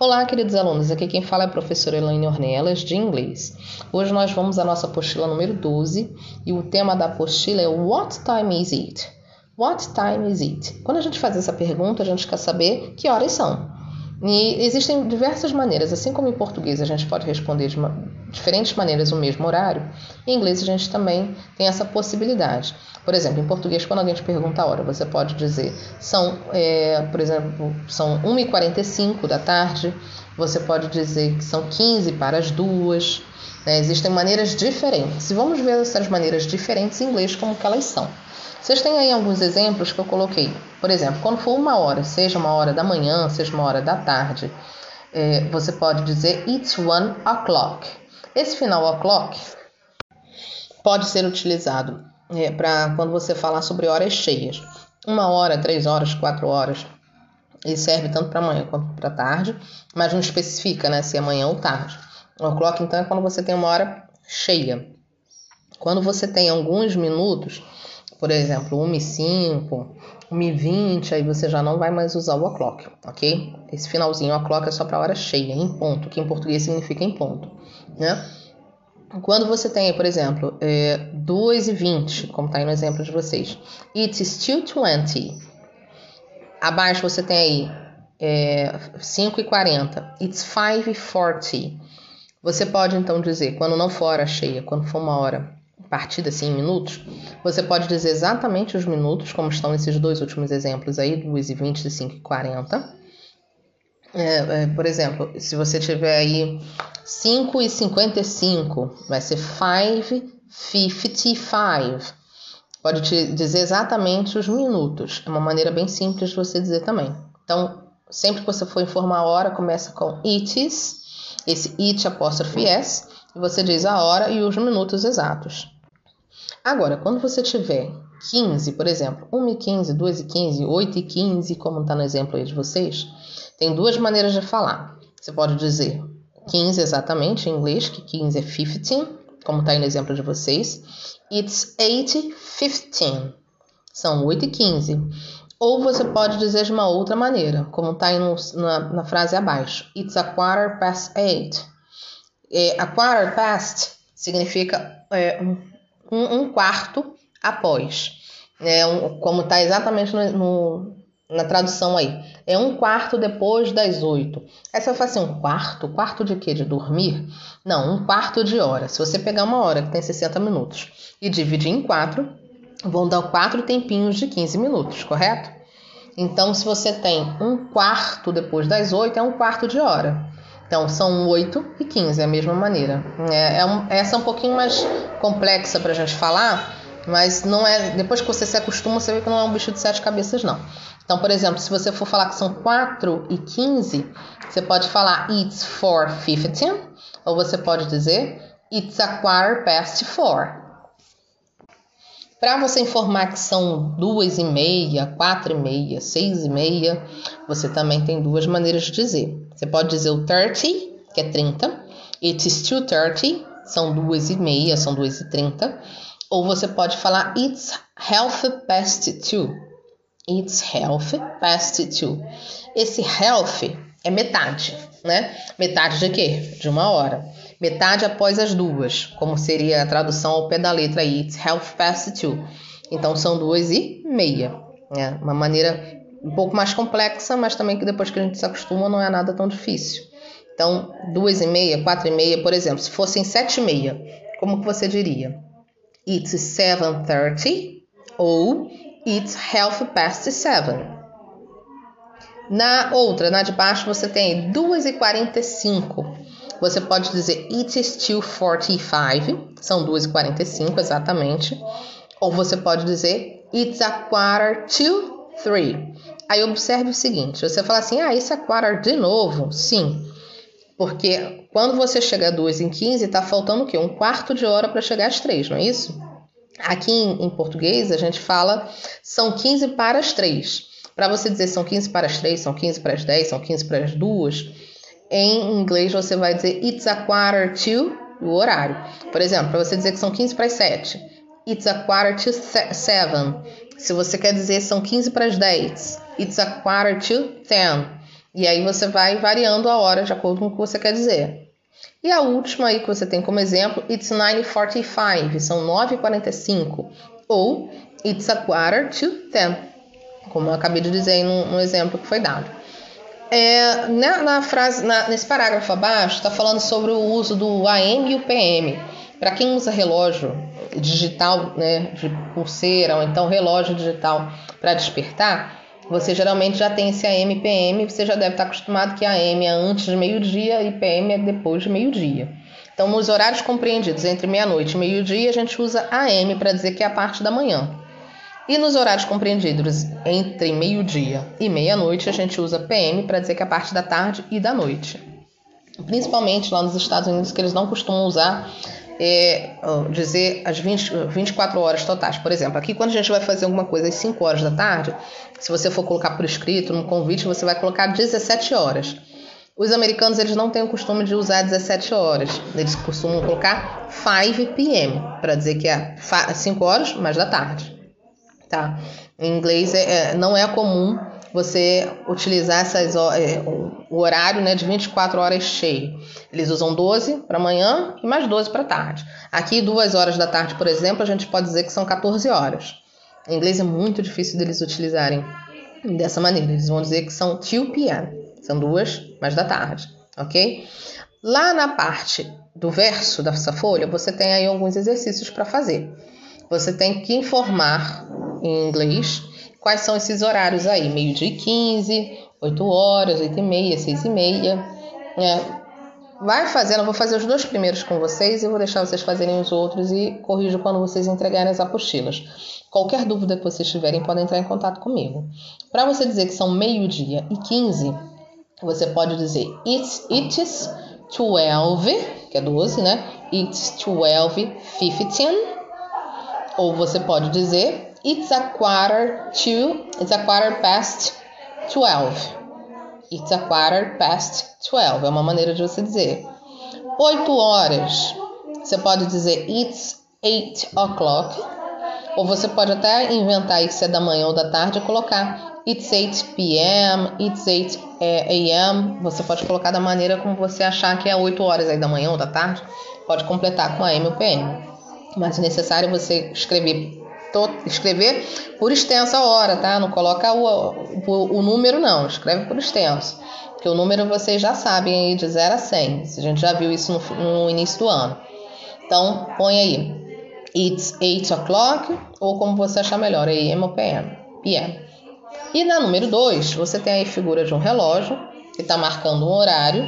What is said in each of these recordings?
Olá, queridos alunos. Aqui quem fala é a professora Elaine Ornelas, de inglês. Hoje nós vamos à nossa apostila número 12 e o tema da apostila é What time is it? What time is it? Quando a gente faz essa pergunta, a gente quer saber que horas são. E existem diversas maneiras, assim como em português a gente pode responder de uma, diferentes maneiras o mesmo horário, em inglês a gente também tem essa possibilidade. Por exemplo, em português, quando alguém te pergunta a hora, você pode dizer são, é, por exemplo, são 1h45 da tarde, você pode dizer que são 15 para as duas. Né? Existem maneiras diferentes. E vamos ver essas maneiras diferentes em inglês como que elas são. Vocês têm aí alguns exemplos que eu coloquei. Por exemplo, quando for uma hora, seja uma hora da manhã, seja uma hora da tarde, é, você pode dizer It's one o'clock. Esse final o'clock pode ser utilizado é, para quando você falar sobre horas cheias. Uma hora, três horas, quatro horas. Ele serve tanto para manhã quanto para tarde, mas não especifica né, se é manhã ou tarde. O clock, então, é quando você tem uma hora cheia. Quando você tem alguns minutos, por exemplo, 1 e 5, 1 e 20, aí você já não vai mais usar o o'clock, ok? Esse finalzinho o'clock é só para hora cheia, em ponto, que em português significa em ponto, né? Quando você tem, por exemplo, é, 2 e 20, como está aí no exemplo de vocês, it's still 20. Abaixo você tem aí é, 5 e 40, it's 5 e 40. Você pode então dizer, quando não for hora cheia, quando for uma hora partida assim em minutos, você pode dizer exatamente os minutos, como estão nesses dois últimos exemplos aí, 2 e 20 e 5 e 40. É, é, por exemplo, se você tiver aí 5 e 55, vai ser 5,55. Pode te dizer exatamente os minutos. É uma maneira bem simples de você dizer também. Então, sempre que você for informar a hora, começa com it is, esse it apóstrofe s, e você diz a hora e os minutos exatos. Agora, quando você tiver 15, por exemplo, 1 e 15, 2 e 15, 8 e 15, como está no exemplo aí de vocês, tem duas maneiras de falar. Você pode dizer 15 exatamente em inglês, que 15 é 15, como está aí no exemplo de vocês. It's 8 15. São 8 e 15. Ou você pode dizer de uma outra maneira, como está aí no, na, na, frase abaixo. It's a quarter past eight. É, a quarter past significa é, um, um quarto após. É um, como está exatamente no, no, na tradução aí. É um quarto depois das oito. Aí você vai falar assim, um quarto? Quarto de quê? De dormir? Não, um quarto de hora. Se você pegar uma hora que tem 60 minutos e dividir em quatro, vão dar quatro tempinhos de 15 minutos, correto? Então, se você tem um quarto depois das oito, é um quarto de hora. Então, são 8 e 15, é a mesma maneira. É, é um, essa é um pouquinho mais complexa para a gente falar, mas não é. Depois que você se acostuma, você vê que não é um bicho de sete cabeças, não. Então, por exemplo, se você for falar que são 4 e 15, você pode falar It's 4.15, ou você pode dizer It's a quarter past four. Para você informar que são duas e meia, quatro e meia, seis e meia, você também tem duas maneiras de dizer. Você pode dizer o 30, que é 30, it's still 30, são duas e meia, são duas e trinta. Ou você pode falar it's half past two. It's half past two. Esse half é metade, né? Metade de quê? De uma hora Metade após as duas, como seria a tradução ao pé da letra aí, it's half past two. Então são duas e meia. né? uma maneira um pouco mais complexa, mas também que depois que a gente se acostuma não é nada tão difícil. Então, duas e meia, quatro e meia, por exemplo, se fossem sete e meia, como que você diria? It's seven thirty ou It's half past seven. Na outra, na de baixo, você tem duas e quarenta e cinco. Você pode dizer It's still 45, são 2h45 exatamente. Ou você pode dizer It's a quarter to 3. Aí observe o seguinte: você fala assim, ah, isso é quarter de novo? Sim. Porque quando você chega a 2 em 15, está faltando o quê? Um quarto de hora para chegar às 3, não é isso? Aqui em, em, português a gente fala são 15 para as 3. Para você dizer são 15 para as 3, são 15 para as 10, são 15 para as 2, em inglês você vai dizer it's a quarter to o horário. Por exemplo, para você dizer que são 15 para as 7, it's a quarter to 7. Se você quer dizer são 15 para as 10, it's a quarter to 10. E aí você vai variando a hora de acordo com o que você quer dizer. E a última aí que você tem como exemplo, it's 9:45, são 9h45, ou it's a quarter to 10, como eu acabei de dizer no, no exemplo que foi dado. É, na, na, frase, na, nesse parágrafo abaixo, está falando sobre o uso do AM e o PM. Para quem usa relógio digital, né, de pulseira ou então relógio digital para despertar, você geralmente já tem esse AM e PM, você já deve estar acostumado que AM é antes de meio-dia e PM é depois de meio-dia. Então, nos horários compreendidos entre meia-noite e meio-dia, a gente usa AM para dizer que é a parte da manhã. E nos horários compreendidos entre meio-dia e meia-noite, a gente usa PM para dizer que é a parte da tarde e da noite. Principalmente lá nos Estados Unidos, que eles não costumam usar é, dizer as 20, 24 horas totais. Por exemplo, aqui quando a gente vai fazer alguma coisa às 5 horas da tarde, se você for colocar por escrito, no convite, você vai colocar 17 horas. Os americanos eles não têm o costume de usar 17 horas. Eles costumam colocar 5 p.m. para dizer que é 5 horas, mas da tarde. Tá? Em inglês é, é, não é comum você utilizar essas, é, o horário né, de 24 horas cheio. Eles usam 12 para manhã e mais 12 para tarde. Aqui, 2 horas da tarde, por exemplo, a gente pode dizer que são 14 horas. Em inglês é muito difícil deles utilizarem dessa maneira. Eles vão dizer que são 2 p.m. São duas mais da tarde, ok? Lá na parte do verso dessa folha, você tem aí alguns exercícios para fazer. Você tem que informar em inglês quais são esses horários aí, meio-dia e 15, 8 horas, 8 e meia, 6 e meia. É, vai fazendo, eu vou fazer os dois primeiros com vocês e vou deixar vocês fazerem os outros e corrijo quando vocês entregarem as apostilas. Qualquer dúvida que vocês tiverem, podem entrar em contato comigo. Para você dizer que são meio-dia e 15, você pode dizer it's, it's 12, que é 12, né? It's 12, 15. Ou você pode dizer It's a quarter to, it's a quarter past 12. It's a quarter past 12. É uma maneira de você dizer. 8 horas. Você pode dizer it's 8 o'clock. Ou você pode até inventar isso é da manhã ou da tarde e colocar it's 8 p.m., it's 8 eh, a.m. Você pode colocar da maneira como você achar que é 8 horas aí da manhã ou da tarde. Pode completar com a M ou PM. Mas é necessário você escrever escrever por extenso a hora, tá? Não coloca o, o, o, número, não. Escreve por extenso. Porque o número vocês já sabem aí de 0 a 100. A gente já viu isso no, no início do ano. Então, põe aí. It's 8 o'clock, ou como você achar melhor, AM ou PM. PM. E na número 2, você tem aí a figura de um relógio que está marcando um horário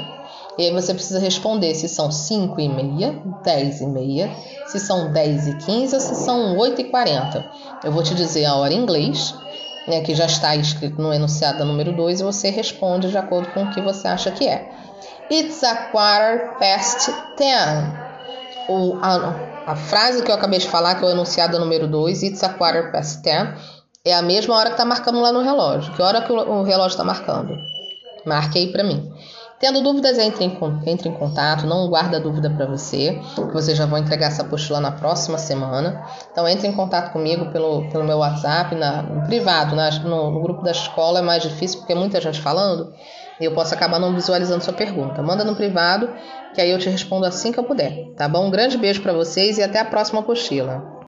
e aí você precisa responder se são 5 e meia, 10 e meia, se são 10 e 15 ou se são 8 e 40. Eu vou te dizer a hora em inglês, né, que já está escrito no enunciado número 2, e você responde de acordo com o que você acha que é. It's a quarter past 10. O, a, a frase que eu acabei de falar, que é o enunciado número 2, It's a quarter past 10, é a mesma hora que está marcando lá no relógio. Que hora que o, o relógio está marcando? Marque aí para mim. Tendo dúvidas, entre em, entre em contato, não guarda dúvida para você, que você já vão entregar essa apostila na próxima semana. Então entre em contato comigo pelo, pelo meu WhatsApp, na, no privado, na, no, no grupo da escola é mais difícil porque é muita gente falando e eu posso acabar não visualizando sua pergunta. Manda no privado, que aí eu te respondo assim que eu puder, tá bom? Um grande beijo para vocês e até a próxima apostila.